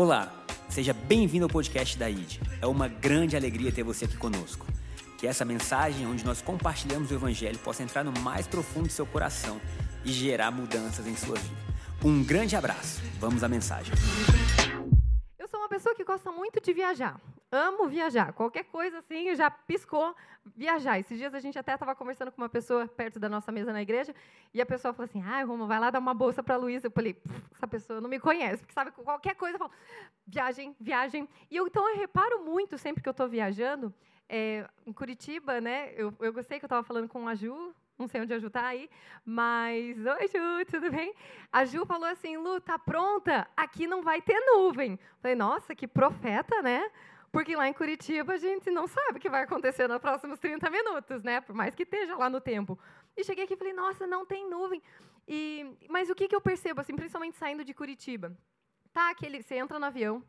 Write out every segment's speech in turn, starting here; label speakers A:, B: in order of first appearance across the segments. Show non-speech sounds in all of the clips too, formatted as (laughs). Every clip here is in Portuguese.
A: Olá, seja bem-vindo ao podcast da ID. É uma grande alegria ter você aqui conosco. Que essa mensagem, onde nós compartilhamos o Evangelho, possa entrar no mais profundo do seu coração e gerar mudanças em sua vida. Um grande abraço. Vamos à mensagem.
B: Eu sou uma pessoa que gosta muito de viajar. Amo viajar. Qualquer coisa assim, já piscou viajar. Esses dias a gente até estava conversando com uma pessoa perto da nossa mesa na igreja, e a pessoa falou assim: ah, Roma, vai lá dar uma bolsa para Luísa. Eu falei: essa pessoa não me conhece, porque sabe qualquer coisa, eu falo, viagem, viagem. E eu, então eu reparo muito sempre que eu estou viajando. É, em Curitiba, né? Eu, eu gostei que eu estava falando com a Ju, não sei onde a Ju está aí, mas. Oi, Ju, tudo bem? A Ju falou assim: Lu, tá pronta? Aqui não vai ter nuvem. Falei, nossa, que profeta, né? Porque lá em Curitiba a gente não sabe o que vai acontecer nos próximos 30 minutos, né? Por mais que esteja lá no tempo. E cheguei aqui e falei, nossa, não tem nuvem. E, mas o que, que eu percebo, assim, principalmente saindo de Curitiba? Tá aquele, você entra no avião,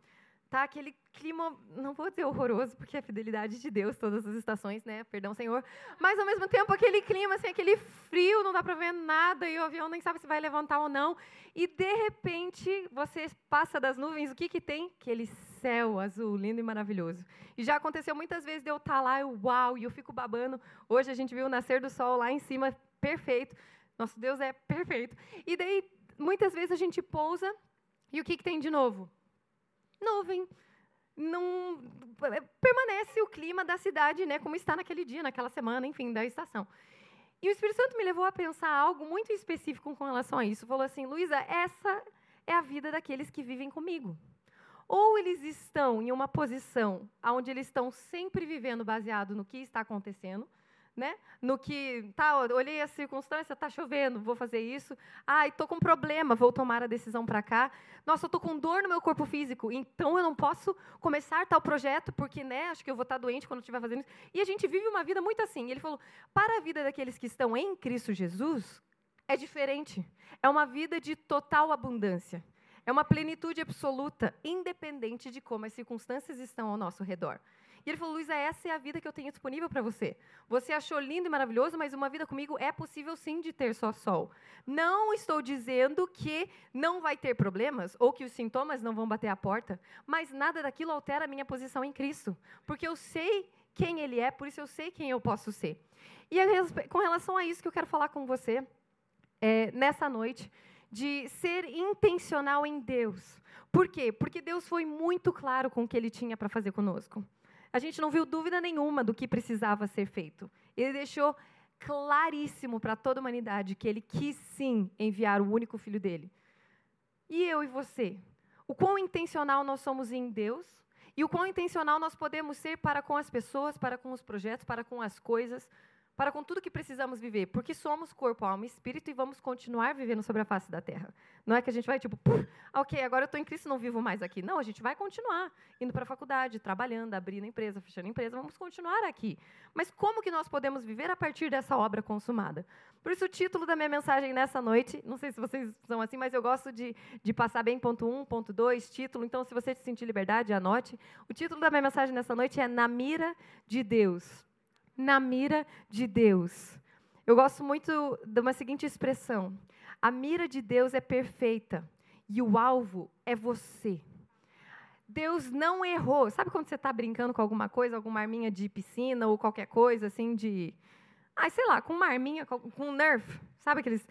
B: tá aquele clima, não vou dizer horroroso, porque é a fidelidade de Deus, todas as estações, né? Perdão, Senhor. Mas ao mesmo tempo aquele clima, assim, aquele frio, não dá para ver nada e o avião nem sabe se vai levantar ou não. E de repente você passa das nuvens, o que que tem? Aquele céu azul, lindo e maravilhoso. E já aconteceu muitas vezes de eu estar tá lá, eu, uau, e eu fico babando. Hoje a gente viu o nascer do sol lá em cima, perfeito. Nosso Deus é perfeito. E daí muitas vezes a gente pousa e o que que tem de novo? Nuvem. Não permanece o clima da cidade, né, como está naquele dia, naquela semana, enfim, da estação. E o Espírito Santo me levou a pensar algo muito específico com relação a isso. Falou assim, Luísa, essa é a vida daqueles que vivem comigo. Ou eles estão em uma posição onde eles estão sempre vivendo baseado no que está acontecendo, né? No que, tá, olhei a circunstância, tá chovendo, vou fazer isso. Ai, tô com problema, vou tomar a decisão para cá. Nossa, eu tô com dor no meu corpo físico, então eu não posso começar tal projeto porque, né, acho que eu vou estar doente quando estiver fazendo isso. E a gente vive uma vida muito assim. Ele falou: "Para a vida daqueles que estão em Cristo Jesus, é diferente. É uma vida de total abundância. É uma plenitude absoluta, independente de como as circunstâncias estão ao nosso redor. Ele falou: Luísa, essa é a vida que eu tenho disponível para você. Você achou lindo e maravilhoso, mas uma vida comigo é possível sim de ter só sol. Não estou dizendo que não vai ter problemas ou que os sintomas não vão bater a porta, mas nada daquilo altera a minha posição em Cristo. Porque eu sei quem Ele é, por isso eu sei quem eu posso ser. E com relação a isso que eu quero falar com você é, nessa noite, de ser intencional em Deus. Por quê? Porque Deus foi muito claro com o que Ele tinha para fazer conosco a gente não viu dúvida nenhuma do que precisava ser feito. Ele deixou claríssimo para toda a humanidade que ele quis sim enviar o único filho dele. E eu e você? O quão intencional nós somos em Deus e o quão intencional nós podemos ser para com as pessoas, para com os projetos, para com as coisas, para com tudo que precisamos viver, porque somos corpo, alma e espírito e vamos continuar vivendo sobre a face da terra. Não é que a gente vai tipo, ok, agora eu estou em Cristo, não vivo mais aqui. Não, a gente vai continuar indo para a faculdade, trabalhando, abrindo empresa, fechando empresa, vamos continuar aqui. Mas como que nós podemos viver a partir dessa obra consumada? Por isso o título da minha mensagem nessa noite, não sei se vocês são assim, mas eu gosto de, de passar bem ponto um, ponto dois, título. Então, se você sentir liberdade, anote. O título da minha mensagem nessa noite é Na Mira de Deus na mira de Deus. Eu gosto muito de uma seguinte expressão: a mira de Deus é perfeita e o alvo é você. Deus não errou. Sabe quando você está brincando com alguma coisa, alguma arminha de piscina ou qualquer coisa assim de. Ai, sei lá, com uma arminha, com um Nerf. Sabe aqueles.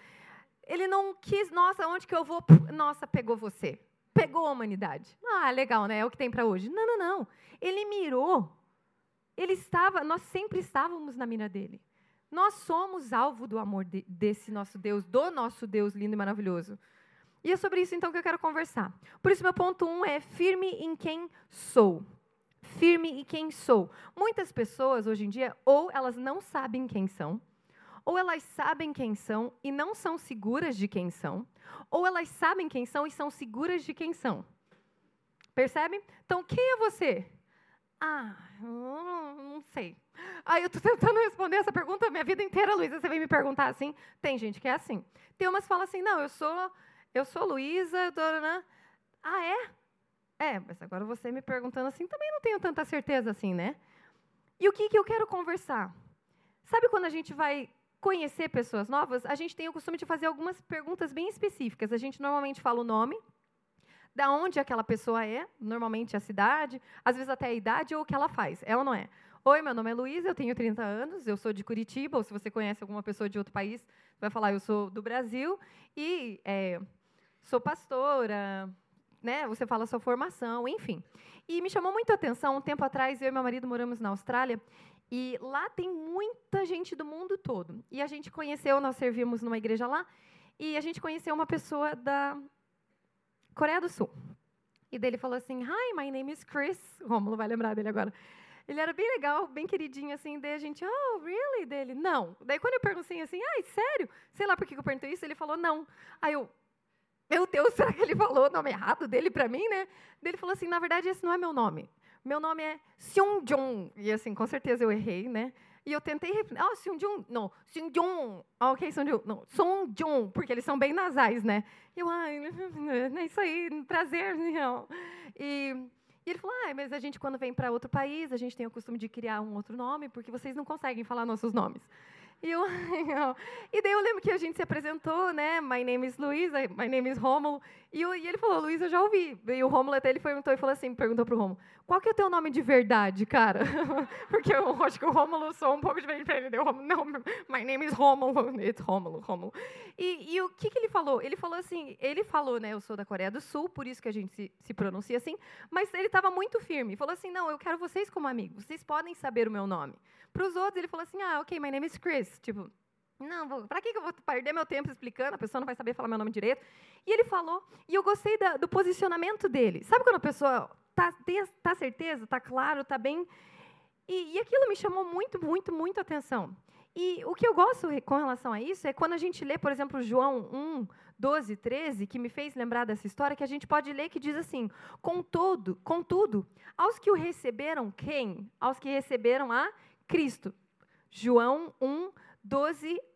B: Ele não quis, nossa, onde que eu vou? Nossa, pegou você. Pegou a humanidade. Ah, legal, né? É o que tem para hoje. Não, não, não. Ele mirou ele estava, nós sempre estávamos na mira dele. Nós somos alvo do amor de, desse nosso Deus, do nosso Deus lindo e maravilhoso. E é sobre isso então que eu quero conversar. Por isso, meu ponto um é firme em quem sou. Firme em quem sou. Muitas pessoas hoje em dia, ou elas não sabem quem são, ou elas sabem quem são e não são seguras de quem são, ou elas sabem quem são e são seguras de quem são. Percebe? Então, quem é você? Ah, não sei. Aí eu estou tentando responder essa pergunta minha vida inteira, Luísa. Você vem me perguntar assim? Tem gente que é assim. Tem umas que falam assim, não, eu sou, eu sou Luísa, dona. Ah, é? É, mas agora você me perguntando assim, também não tenho tanta certeza assim, né? E o que, que eu quero conversar? Sabe quando a gente vai conhecer pessoas novas, a gente tem o costume de fazer algumas perguntas bem específicas. A gente normalmente fala o nome, da onde aquela pessoa é, normalmente a cidade, às vezes até a idade ou o que ela faz. É ou não é? Oi, meu nome é Luísa, eu tenho 30 anos, eu sou de Curitiba, ou se você conhece alguma pessoa de outro país, vai falar, eu sou do Brasil, e é, sou pastora, né? Você fala sua formação, enfim. E me chamou muito a atenção, um tempo atrás, eu e meu marido moramos na Austrália, e lá tem muita gente do mundo todo. E a gente conheceu, nós servimos numa igreja lá, e a gente conheceu uma pessoa da Coreia do Sul. E dele falou assim: Hi, my name is Chris. Romulo vai lembrar dele agora. Ele era bem legal, bem queridinho, assim. Daí a gente, oh, really? Dele, não. Daí quando eu perguntei assim, ai, sério? Sei lá por que eu perguntei isso, ele falou, não. Aí eu, meu Deus, (laughs) será que ele falou o nome errado dele para mim, né? Daí ele falou assim, na verdade, esse não é meu nome. Meu nome é Seung-jong. E assim, com certeza eu errei, né? E eu tentei repetir. Ah, Seung-jong. Não, Seung-jong. Ah, ok, Seung-jong. Não, Song-jong, porque eles são bem nasais, né? E eu, ai, (laughs) é isso aí, prazer. Não. E e ele falou: ah, mas a gente, quando vem para outro país, a gente tem o costume de criar um outro nome, porque vocês não conseguem falar nossos nomes. E, eu, (laughs) e daí eu lembro que a gente se apresentou, né? My name is Luísa, my name is Rômulo. E, e ele falou, Luísa, eu já ouvi. E o Rômulo até ele perguntou e falou assim, perguntou para o Rômulo, qual que é o teu nome de verdade, cara? (laughs) Porque eu acho que o Rômulo sou um pouco diferente para ele. Deu, não, my name is Rômulo. It's Rômulo, Rômulo. E, e o que, que ele falou? Ele falou assim, ele falou, né, eu sou da Coreia do Sul, por isso que a gente se, se pronuncia assim, mas ele estava muito firme. Falou assim, não, eu quero vocês como amigos, vocês podem saber o meu nome. Para os outros, ele falou assim, ah, ok, my name is Chris. Tipo, não, para que eu vou perder meu tempo explicando? A pessoa não vai saber falar meu nome direito. E ele falou, e eu gostei da, do posicionamento dele. Sabe quando a pessoa tá, tá certeza, tá claro, tá bem? E, e aquilo me chamou muito, muito, muito atenção. E o que eu gosto com relação a isso é quando a gente lê, por exemplo, João 1, 12, 13, que me fez lembrar dessa história, que a gente pode ler que diz assim: Contudo, contudo, aos que o receberam, quem? Aos que receberam a Cristo. João 1, 12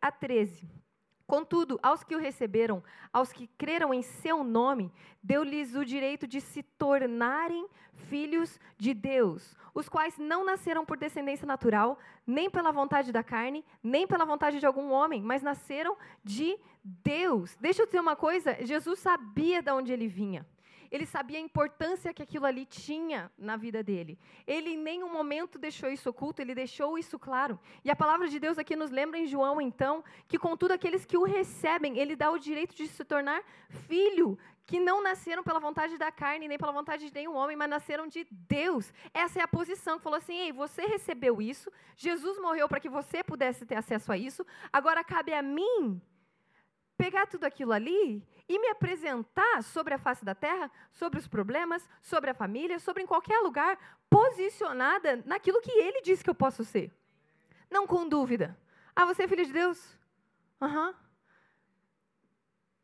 B: a 13. Contudo, aos que o receberam, aos que creram em seu nome, deu-lhes o direito de se tornarem filhos de Deus, os quais não nasceram por descendência natural, nem pela vontade da carne, nem pela vontade de algum homem, mas nasceram de Deus. Deixa eu dizer uma coisa: Jesus sabia de onde ele vinha. Ele sabia a importância que aquilo ali tinha na vida dele. Ele em nenhum momento deixou isso oculto, ele deixou isso claro. E a palavra de Deus aqui nos lembra em João, então, que contudo aqueles que o recebem, ele dá o direito de se tornar filho, que não nasceram pela vontade da carne, nem pela vontade de nenhum homem, mas nasceram de Deus. Essa é a posição que falou assim: ei, você recebeu isso, Jesus morreu para que você pudesse ter acesso a isso, agora cabe a mim pegar tudo aquilo ali e me apresentar sobre a face da terra, sobre os problemas, sobre a família, sobre em qualquer lugar, posicionada naquilo que ele disse que eu posso ser. Não com dúvida. Ah, você é filha de Deus? Aham.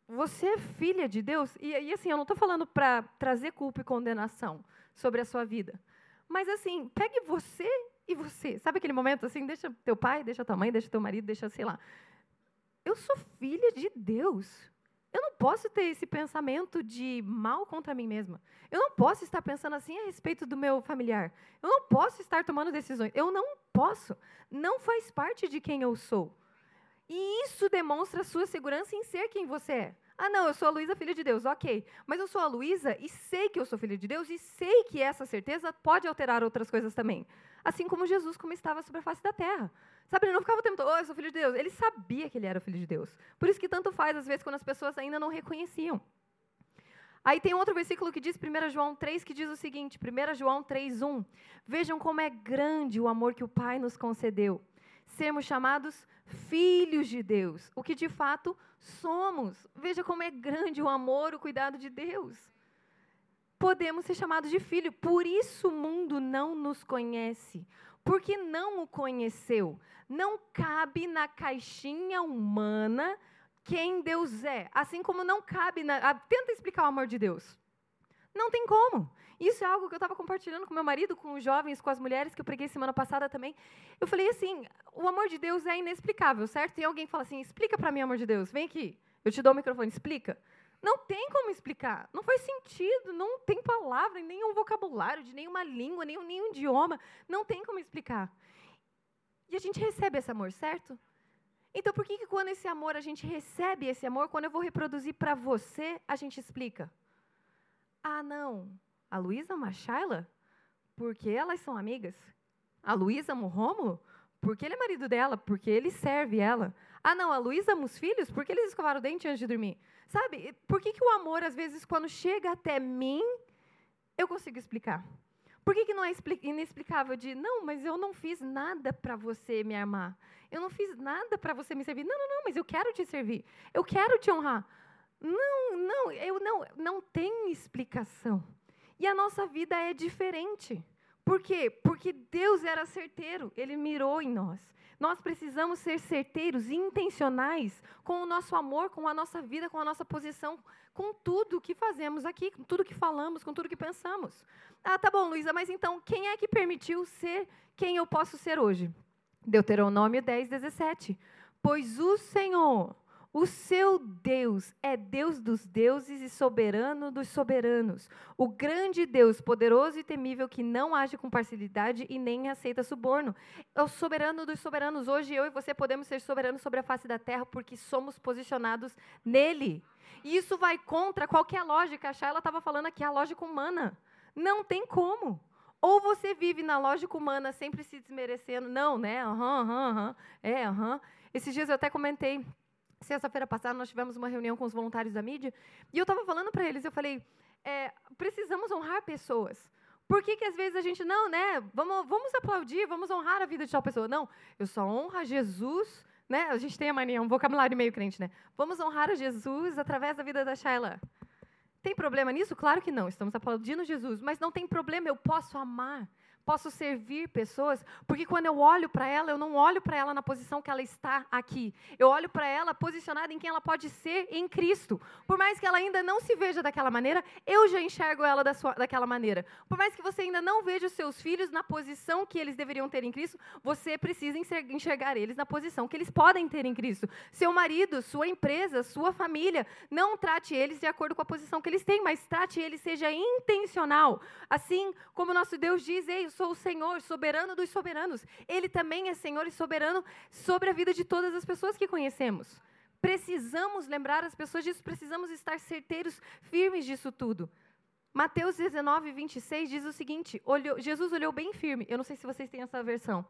B: Uhum. Você é filha de Deus? E, e assim, eu não estou falando para trazer culpa e condenação sobre a sua vida. Mas assim, pegue você e você. Sabe aquele momento assim, deixa teu pai, deixa tua mãe, deixa teu marido, deixa, sei lá. Eu sou filha de Deus. Eu não posso ter esse pensamento de mal contra mim mesma. Eu não posso estar pensando assim a respeito do meu familiar. Eu não posso estar tomando decisões. Eu não posso. Não faz parte de quem eu sou. E isso demonstra a sua segurança em ser quem você é. Ah, não, eu sou a Luísa, filha de Deus, ok. Mas eu sou a Luísa e sei que eu sou filha de Deus e sei que essa certeza pode alterar outras coisas também. Assim como Jesus, como estava sobre a face da terra. Sabe, ele não ficava o tempo todo, oh, eu sou filho de Deus. Ele sabia que ele era filho de Deus. Por isso que tanto faz, às vezes, quando as pessoas ainda não reconheciam. Aí tem outro versículo que diz, 1 João 3, que diz o seguinte, 1 João 3, 1. Vejam como é grande o amor que o Pai nos concedeu. Sermos chamados filhos de Deus, o que de fato somos. Veja como é grande o amor, o cuidado de Deus. Podemos ser chamados de filho, por isso o mundo não nos conhece, porque não o conheceu. Não cabe na caixinha humana quem Deus é. Assim como não cabe na. Ah, tenta explicar o amor de Deus. Não tem como. Isso é algo que eu estava compartilhando com meu marido, com os jovens, com as mulheres, que eu preguei semana passada também. Eu falei assim: o amor de Deus é inexplicável, certo? Tem alguém fala assim: explica para mim, amor de Deus. Vem aqui. Eu te dou o microfone, explica. Não tem como explicar. Não faz sentido. Não tem palavra, nenhum vocabulário, de nenhuma língua, nenhum, nenhum idioma. Não tem como explicar. E a gente recebe esse amor, certo? Então, por que, que quando esse amor, a gente recebe esse amor, quando eu vou reproduzir para você, a gente explica? Ah, não. A Luísa ama a Shayla? Porque elas são amigas. A Luísa ama o Rômulo? Porque ele é marido dela, porque ele serve ela. Ah, não, a Luísa ama os filhos? Porque eles escovaram o dente antes de dormir. Sabe, por que, que o amor, às vezes, quando chega até mim, eu consigo explicar? Por que, que não é inexplicável de, não, mas eu não fiz nada para você me amar. Eu não fiz nada para você me servir. Não, não, não, mas eu quero te servir. Eu quero te honrar. Não, não, eu não, não tem explicação. E a nossa vida é diferente. Por quê? Porque Deus era certeiro, ele mirou em nós. Nós precisamos ser certeiros e intencionais com o nosso amor, com a nossa vida, com a nossa posição, com tudo que fazemos aqui, com tudo que falamos, com tudo que pensamos. Ah, tá bom, Luísa, mas então quem é que permitiu ser quem eu posso ser hoje? Deuteronômio 10, 17. Pois o Senhor, o seu Deus é Deus dos deuses e soberano dos soberanos. O grande Deus, poderoso e temível, que não age com parcialidade e nem aceita suborno. É o soberano dos soberanos. Hoje eu e você podemos ser soberanos sobre a face da terra porque somos posicionados nele. E isso vai contra qualquer lógica. A Shayla estava falando aqui, a lógica humana. Não tem como. Ou você vive na lógica humana sempre se desmerecendo. Não, né? Aham, aham, aham. É, aham. Esses dias eu até comentei Sexta-feira passada, nós tivemos uma reunião com os voluntários da mídia, e eu estava falando para eles, eu falei, é, precisamos honrar pessoas. Por que, que às vezes a gente, não, né, vamos, vamos aplaudir, vamos honrar a vida de tal pessoa. Não, eu só honro a Jesus, né, a gente tem a mania, um vocabulário meio crente, né, vamos honrar a Jesus através da vida da Shayla. Tem problema nisso? Claro que não, estamos aplaudindo Jesus, mas não tem problema, eu posso amar posso servir pessoas, porque quando eu olho para ela, eu não olho para ela na posição que ela está aqui. Eu olho para ela posicionada em quem ela pode ser em Cristo. Por mais que ela ainda não se veja daquela maneira, eu já enxergo ela da sua, daquela maneira. Por mais que você ainda não veja os seus filhos na posição que eles deveriam ter em Cristo, você precisa enxergar eles na posição que eles podem ter em Cristo. Seu marido, sua empresa, sua família, não trate eles de acordo com a posição que eles têm, mas trate eles, seja intencional. Assim como nosso Deus diz, ei, sou o Senhor, soberano dos soberanos. Ele também é Senhor e soberano sobre a vida de todas as pessoas que conhecemos. Precisamos lembrar as pessoas disso, precisamos estar certeiros, firmes disso tudo. Mateus 19, 26 diz o seguinte: olhou, Jesus olhou bem firme. Eu não sei se vocês têm essa versão.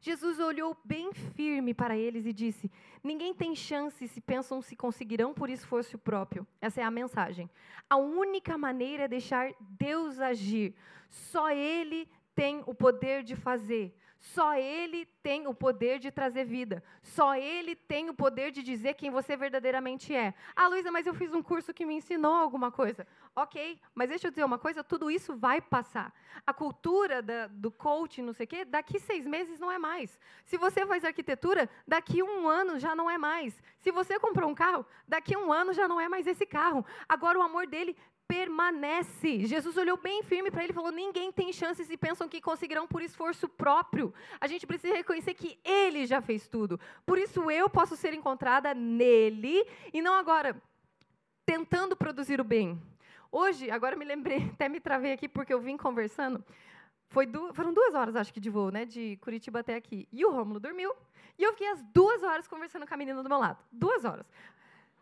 B: Jesus olhou bem firme para eles e disse: Ninguém tem chance se pensam se conseguirão por esforço próprio. Essa é a mensagem. A única maneira é deixar Deus agir. Só Ele tem o poder de fazer. Só Ele tem o poder de trazer vida. Só Ele tem o poder de dizer quem você verdadeiramente é. Ah, Luísa, mas eu fiz um curso que me ensinou alguma coisa. Ok, mas deixa eu dizer uma coisa: tudo isso vai passar. A cultura da, do coaching, não sei o quê, daqui seis meses não é mais. Se você faz arquitetura, daqui um ano já não é mais. Se você comprou um carro, daqui um ano já não é mais esse carro. Agora o amor dele permanece. Jesus olhou bem firme para ele e falou: ninguém tem chances e pensam que conseguirão por esforço próprio. A gente precisa reconhecer que ele já fez tudo. Por isso eu posso ser encontrada nele e não agora tentando produzir o bem. Hoje, agora me lembrei, (laughs) até me travei aqui porque eu vim conversando. Du foram duas horas, acho que, de voo, né? De Curitiba até aqui. E o Rômulo dormiu. E eu fiquei as duas horas conversando com a menina do meu lado. Duas horas.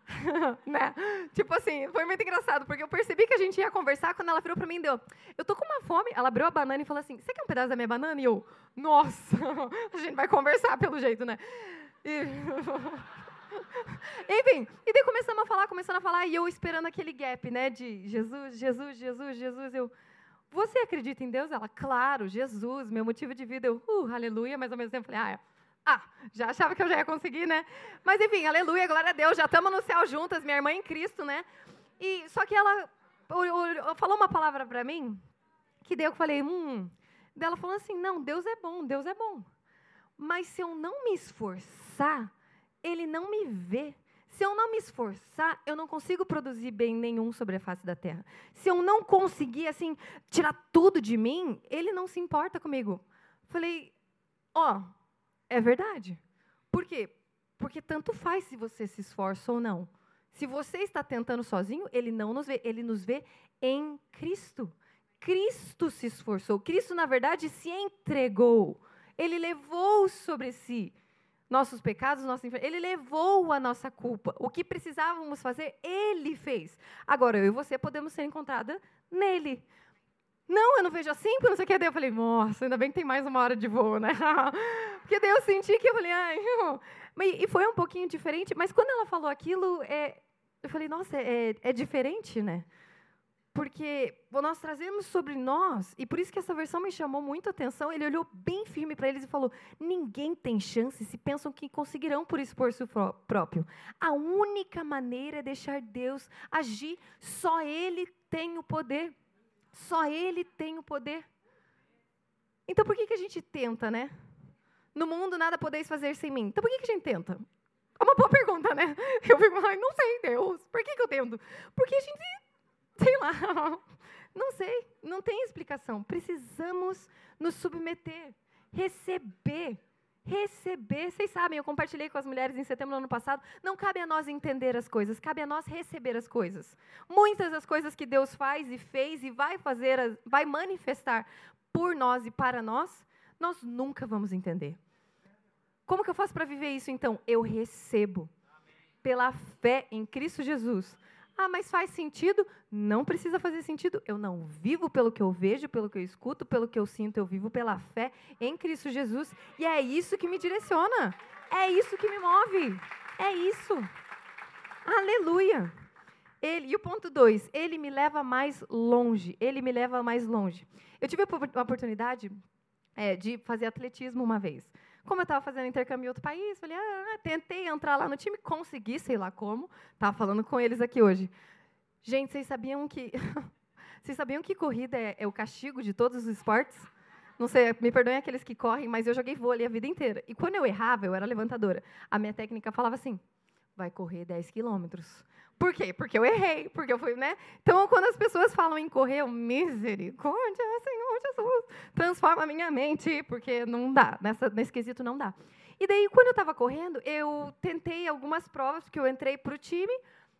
B: (laughs) né? Tipo assim, foi muito engraçado, porque eu percebi que a gente ia conversar quando ela virou para mim e deu, eu tô com uma fome. Ela abriu a banana e falou assim, você quer um pedaço da minha banana? E eu, nossa, (laughs) a gente vai conversar pelo jeito, né? E... (laughs) Enfim, e daí começamos a falar, começando a falar, e eu esperando aquele gap, né, de Jesus, Jesus, Jesus, Jesus, eu... Você acredita em Deus? Ela, claro, Jesus, meu motivo de vida. Eu, uh, aleluia, mas ao mesmo tempo falei, ah, ah, já achava que eu já ia conseguir, né? Mas enfim, aleluia, glória a Deus, já estamos no céu juntas, minha irmã em Cristo, né? E só que ela falou uma palavra para mim que daí eu falei, hum. Ela falou assim: não, Deus é bom, Deus é bom. Mas se eu não me esforçar, Ele não me vê. Se eu não me esforçar, eu não consigo produzir bem nenhum sobre a face da terra. Se eu não conseguir, assim, tirar tudo de mim, Ele não se importa comigo. Falei, ó, oh, é verdade. Por quê? Porque tanto faz se você se esforça ou não. Se você está tentando sozinho, ele não nos vê, ele nos vê em Cristo. Cristo se esforçou. Cristo, na verdade, se entregou. Ele levou sobre si nossos pecados, nossa Ele levou a nossa culpa. O que precisávamos fazer, Ele fez. Agora, eu e você podemos ser encontrada nele. Não, eu não vejo assim, porque não sei o que. Daí eu falei, nossa, ainda bem que tem mais uma hora de voo, né? (laughs) porque daí eu senti que eu falei, ai. E foi um pouquinho diferente, mas quando ela falou aquilo, é, eu falei, nossa, é, é diferente, né? Porque nós trazemos sobre nós, e por isso que essa versão me chamou muito a atenção, ele olhou bem firme para eles e falou: ninguém tem chance se pensam que conseguirão por esforço próprio. A única maneira é deixar Deus agir, só Ele tem o poder. Só Ele tem o poder. Então por que, que a gente tenta, né? No mundo nada podeis fazer sem mim. Então por que, que a gente tenta? É uma boa pergunta, né? (laughs) Eu fico, ai, não sei, Deus, por que, que eu tento? Porque a gente, sei lá, (laughs) não sei, não tem explicação. Precisamos nos submeter, receber receber. Vocês sabem, eu compartilhei com as mulheres em setembro do ano passado. Não cabe a nós entender as coisas, cabe a nós receber as coisas. Muitas das coisas que Deus faz e fez e vai fazer, vai manifestar por nós e para nós, nós nunca vamos entender. Como que eu faço para viver isso então? Eu recebo pela fé em Cristo Jesus ah, mas faz sentido? Não precisa fazer sentido. Eu não vivo pelo que eu vejo, pelo que eu escuto, pelo que eu sinto. Eu vivo pela fé em Cristo Jesus. E é isso que me direciona. É isso que me move. É isso. Aleluia. Ele, e o ponto dois, ele me leva mais longe. Ele me leva mais longe. Eu tive a oportunidade é, de fazer atletismo uma vez. Como eu estava fazendo intercâmbio em outro país, falei, ah, tentei entrar lá no time, consegui, sei lá como. Estava falando com eles aqui hoje. Gente, vocês sabiam que (laughs) vocês sabiam que corrida é, é, o castigo de todos os esportes? Não sei, me perdoem aqueles que correm, mas eu joguei vôlei a vida inteira. E quando eu errava, eu era levantadora. A minha técnica falava assim: vai correr 10 quilômetros. Por quê? Porque eu errei, porque eu fui, né? Então, quando as pessoas falam em correr, eu, misericórdia, Senhor Jesus, transforma a minha mente, porque não dá, nessa, nesse quesito não dá. E daí, quando eu estava correndo, eu tentei algumas provas, porque eu entrei para o time,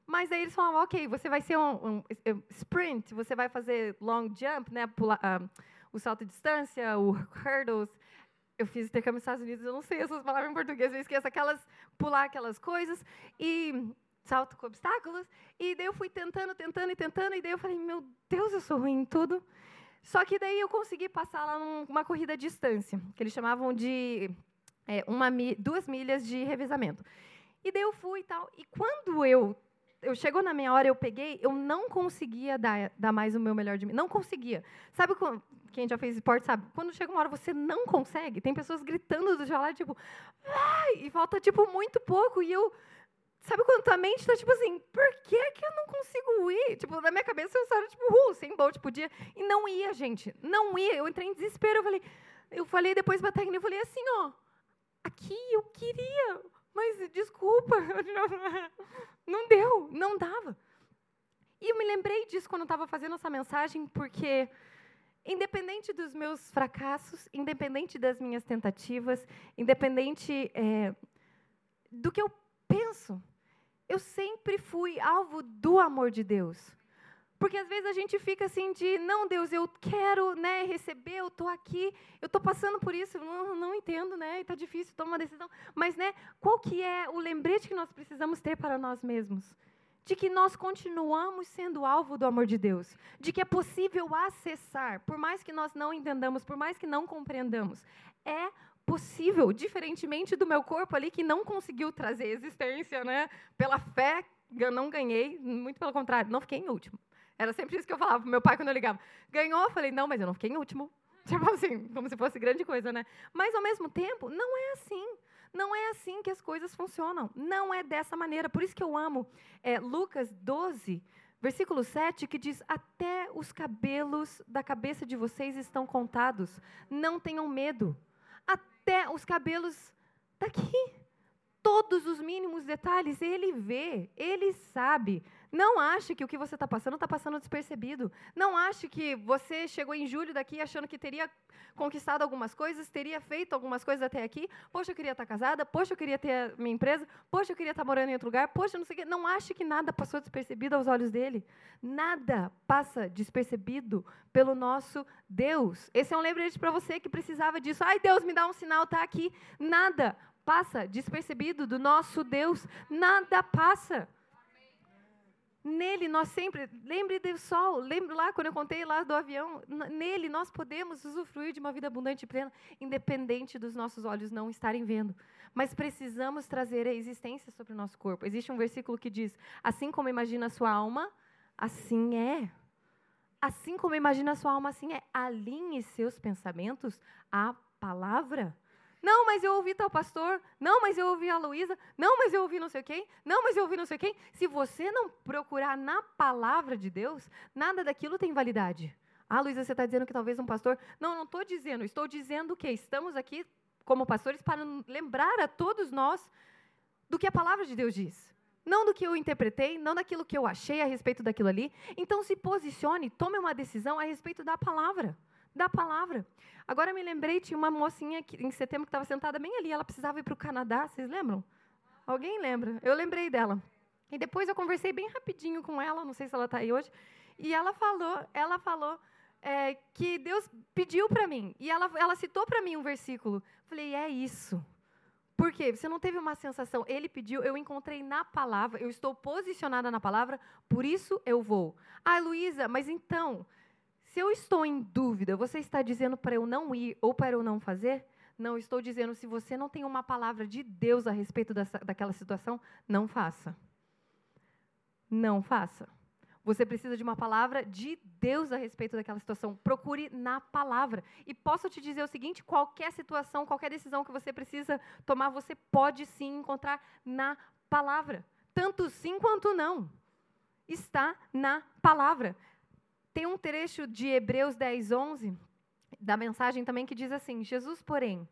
B: mas aí eles falavam, ok, você vai ser um, um, um sprint, você vai fazer long jump, né, pular, uh, o salto de distância, o hurdles. Eu fiz intercâmbio nos Estados Unidos, eu não sei essas palavras em português, eu esqueço aquelas, pular aquelas coisas. E salto com obstáculos. E daí eu fui tentando, tentando e tentando, e daí eu falei, meu Deus, eu sou ruim em tudo. Só que daí eu consegui passar lá numa corrida à distância, que eles chamavam de é, uma, duas milhas de revezamento. E daí eu fui e tal. E quando eu eu chegou na minha hora, eu peguei, eu não conseguia dar, dar mais o meu melhor de mim. Não conseguia. Sabe quem já fez esporte sabe? Quando chega uma hora você não consegue, tem pessoas gritando do gelado, tipo, Ai! e falta tipo muito pouco e eu Sabe quando tua mente tá tipo assim, por que, que eu não consigo ir? Tipo, na minha cabeça eu estava tipo, uh, sem Bolt podia. E não ia, gente. Não ia. Eu entrei em desespero. Eu falei, eu falei depois pra técnica, eu falei assim, ó, aqui eu queria, mas desculpa. (laughs) Não deu, não dava. E eu me lembrei disso quando eu estava fazendo essa mensagem, porque independente dos meus fracassos, independente das minhas tentativas, independente é, do que eu penso, eu sempre fui alvo do amor de Deus. Porque às vezes a gente fica assim de, não, Deus, eu quero né, receber, eu estou aqui, eu estou passando por isso, não, não entendo, né? Está difícil tomar uma decisão. Mas né, qual que é o lembrete que nós precisamos ter para nós mesmos? De que nós continuamos sendo alvo do amor de Deus. De que é possível acessar, por mais que nós não entendamos, por mais que não compreendamos. É possível, diferentemente do meu corpo ali que não conseguiu trazer existência, né? Pela fé, eu não ganhei, muito pelo contrário, não fiquei em último. Era sempre isso que eu falava pro meu pai quando eu ligava. Ganhou, eu falei, não, mas eu não fiquei em último. (laughs) Tipo assim, como se fosse grande coisa, né? Mas, ao mesmo tempo, não é assim. Não é assim que as coisas funcionam. Não é dessa maneira. Por isso que eu amo é, Lucas 12, versículo 7, que diz: Até os cabelos da cabeça de vocês estão contados. Não tenham medo até os cabelos daqui. Todos os mínimos detalhes, ele vê, ele sabe. Não ache que o que você está passando está passando despercebido. Não ache que você chegou em julho daqui achando que teria conquistado algumas coisas, teria feito algumas coisas até aqui. Poxa, eu queria estar tá casada. Poxa, eu queria ter minha empresa. Poxa, eu queria estar tá morando em outro lugar. Poxa, não sei o quê. Não ache que nada passou despercebido aos olhos dele. Nada passa despercebido pelo nosso Deus. Esse é um lembrete para você que precisava disso. Ai, Deus, me dá um sinal, está aqui. Nada passa despercebido do nosso Deus. Nada passa. Nele nós sempre, lembre do sol, lembre lá quando eu contei lá do avião, nele nós podemos usufruir de uma vida abundante e plena, independente dos nossos olhos não estarem vendo. Mas precisamos trazer a existência sobre o nosso corpo. Existe um versículo que diz: Assim como imagina a sua alma, assim é. Assim como imagina a sua alma, assim é. Alinhe seus pensamentos à palavra. Não, mas eu ouvi tal pastor. Não, mas eu ouvi a Luísa. Não, mas eu ouvi não sei quem. Não, mas eu ouvi não sei quem. Se você não procurar na palavra de Deus, nada daquilo tem validade. Ah, Luísa, você está dizendo que talvez um pastor. Não, não estou dizendo. Estou dizendo que estamos aqui como pastores para lembrar a todos nós do que a palavra de Deus diz. Não do que eu interpretei, não daquilo que eu achei a respeito daquilo ali. Então se posicione, tome uma decisão a respeito da palavra da palavra. Agora me lembrei, tinha uma mocinha que, em setembro que estava sentada bem ali, ela precisava ir para o Canadá, vocês lembram? Alguém lembra? Eu lembrei dela. E depois eu conversei bem rapidinho com ela, não sei se ela está aí hoje, e ela falou, ela falou é, que Deus pediu para mim, e ela, ela citou para mim um versículo. Falei, é isso. Por quê? Você não teve uma sensação, ele pediu, eu encontrei na palavra, eu estou posicionada na palavra, por isso eu vou. Ah, Luísa, mas então, se eu estou em dúvida, você está dizendo para eu não ir ou para eu não fazer? Não, estou dizendo, se você não tem uma palavra de Deus a respeito dessa, daquela situação, não faça. Não faça. Você precisa de uma palavra de Deus a respeito daquela situação. Procure na palavra. E posso te dizer o seguinte: qualquer situação, qualquer decisão que você precisa tomar, você pode sim encontrar na palavra. Tanto sim quanto não. Está na palavra. Tem um trecho de Hebreus 10, 11, da mensagem também, que diz assim: Jesus, porém,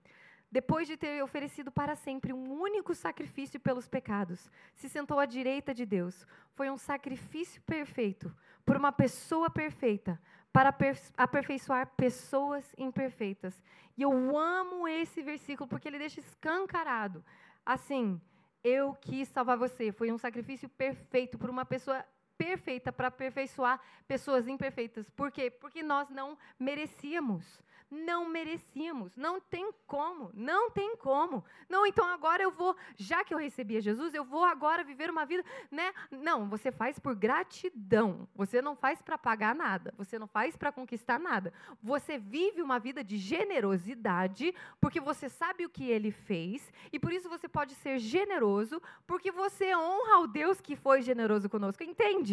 B: depois de ter oferecido para sempre um único sacrifício pelos pecados, se sentou à direita de Deus. Foi um sacrifício perfeito por uma pessoa perfeita para aperfeiçoar pessoas imperfeitas. E eu amo esse versículo porque ele deixa escancarado. Assim, eu quis salvar você. Foi um sacrifício perfeito por uma pessoa perfeita para aperfeiçoar pessoas imperfeitas. Por quê? Porque nós não merecíamos não merecíamos. Não tem como, não tem como. Não, então agora eu vou, já que eu recebi a Jesus, eu vou agora viver uma vida, né? Não, você faz por gratidão. Você não faz para pagar nada. Você não faz para conquistar nada. Você vive uma vida de generosidade, porque você sabe o que ele fez, e por isso você pode ser generoso, porque você honra o Deus que foi generoso conosco. Entende?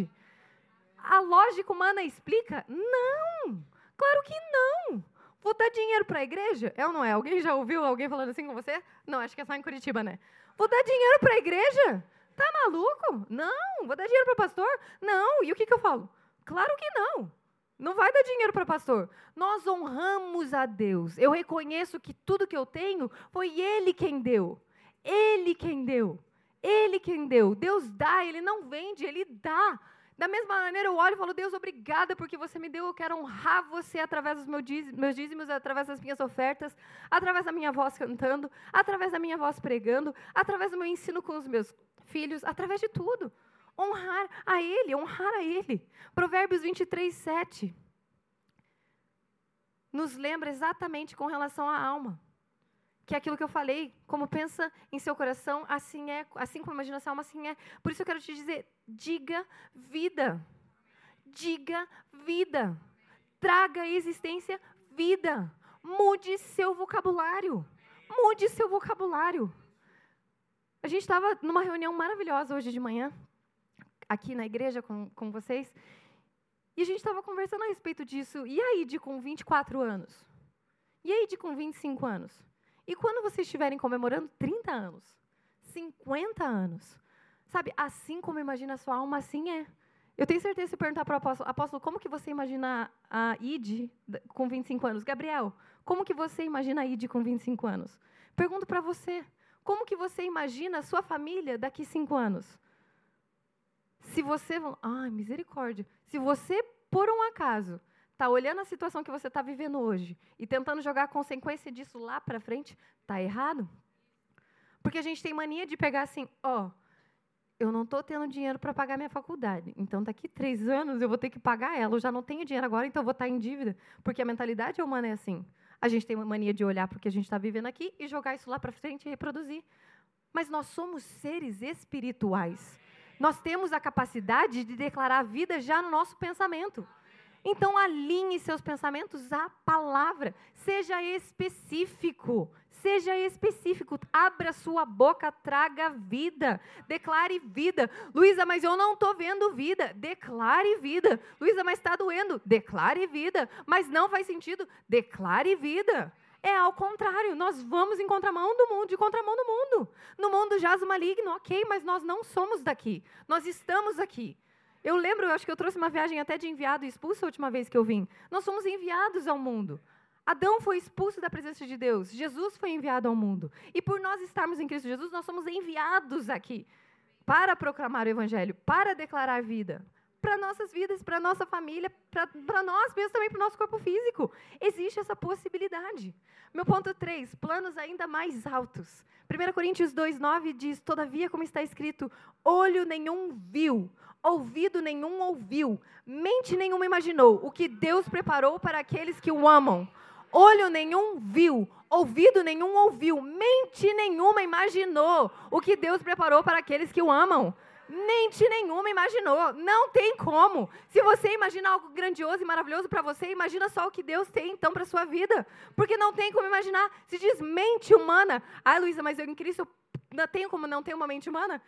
B: A lógica humana explica? Não! Claro que não! Vou dar dinheiro para a igreja? É ou não é? Alguém já ouviu alguém falando assim com você? Não, acho que é só em Curitiba, né? Vou dar dinheiro para a igreja? Tá maluco? Não. Vou dar dinheiro para o pastor? Não. E o que, que eu falo? Claro que não. Não vai dar dinheiro para pastor. Nós honramos a Deus. Eu reconheço que tudo que eu tenho foi Ele quem deu. Ele quem deu. Ele quem deu. Deus dá, Ele não vende, Ele dá. Da mesma maneira, eu olho e falo, Deus, obrigada porque você me deu, eu quero honrar você através dos meus dízimos, através das minhas ofertas, através da minha voz cantando, através da minha voz pregando, através do meu ensino com os meus filhos, através de tudo. Honrar a Ele, honrar a Ele. Provérbios 23, 7 nos lembra exatamente com relação à alma que é aquilo que eu falei, como pensa em seu coração, assim é, assim como imagina sua alma, assim é. Por isso eu quero te dizer, diga vida. Diga vida. Traga à existência vida. Mude seu vocabulário. Mude seu vocabulário. A gente estava numa reunião maravilhosa hoje de manhã, aqui na igreja com, com vocês, e a gente estava conversando a respeito disso. E aí, de com 24 anos? E aí, de com 25 anos? E quando vocês estiverem comemorando 30 anos, 50 anos, sabe, assim como imagina a sua alma, assim é. Eu tenho certeza se perguntar para o apóstolo, apóstolo, como que você imagina a ID com 25 anos? Gabriel, como que você imagina a ID com 25 anos? Pergunto para você, como que você imagina a sua família daqui cinco anos? Se você, ai, misericórdia, se você por um acaso está olhando a situação que você está vivendo hoje e tentando jogar a consequência disso lá para frente, está errado. Porque a gente tem mania de pegar assim, ó, eu não estou tendo dinheiro para pagar minha faculdade, então daqui três anos eu vou ter que pagar ela. Eu já não tenho dinheiro agora, então eu vou estar tá em dívida, porque a mentalidade humana é assim. A gente tem mania de olhar para o que a gente está vivendo aqui e jogar isso lá para frente e reproduzir. Mas nós somos seres espirituais. Nós temos a capacidade de declarar a vida já no nosso pensamento. Então, alinhe seus pensamentos à palavra. Seja específico. Seja específico. Abra sua boca, traga vida. Declare vida. Luísa, mas eu não estou vendo vida. Declare vida. Luísa, mas está doendo. Declare vida. Mas não faz sentido. Declare vida. É ao contrário, nós vamos em contramão do mundo, de contramão do mundo. No mundo jaz o maligno, ok, mas nós não somos daqui. Nós estamos aqui. Eu lembro, eu acho que eu trouxe uma viagem até de enviado e expulso a última vez que eu vim. Nós somos enviados ao mundo. Adão foi expulso da presença de Deus. Jesus foi enviado ao mundo. E por nós estarmos em Cristo Jesus, nós somos enviados aqui para proclamar o Evangelho, para declarar vida, para nossas vidas, para nossa família, para nós mesmos também, para o nosso corpo físico. Existe essa possibilidade. Meu ponto 3, planos ainda mais altos. 1 Coríntios 2,9 diz: Todavia, como está escrito, olho nenhum viu, ouvido nenhum ouviu, mente nenhuma imaginou o que Deus preparou para aqueles que o amam. Olho nenhum viu, ouvido nenhum ouviu, mente nenhuma imaginou o que Deus preparou para aqueles que o amam. Mente nenhuma imaginou. Não tem como. Se você imagina algo grandioso e maravilhoso para você, imagina só o que Deus tem então para sua vida. Porque não tem como imaginar. Se diz mente humana. Ah, Luísa, mas eu em Cristo não tenho como não ter uma mente humana?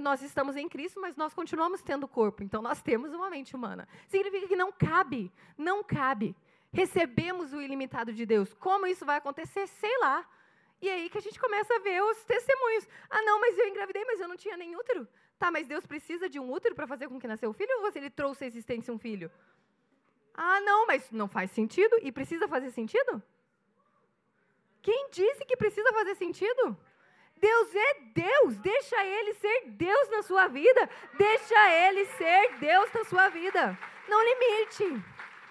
B: Nós estamos em Cristo, mas nós continuamos tendo corpo, então nós temos uma mente humana. Significa que não cabe, não cabe. Recebemos o ilimitado de Deus. Como isso vai acontecer? Sei lá. E aí que a gente começa a ver os testemunhos. Ah, não, mas eu engravidei, mas eu não tinha nem útero. Tá, mas Deus precisa de um útero para fazer com que nasceu o filho ou você ele trouxe a existência um filho? Ah, não, mas não faz sentido e precisa fazer sentido? Quem disse que precisa fazer sentido? Deus é Deus, deixa Ele ser Deus na sua vida, deixa Ele ser Deus na sua vida. Não limite,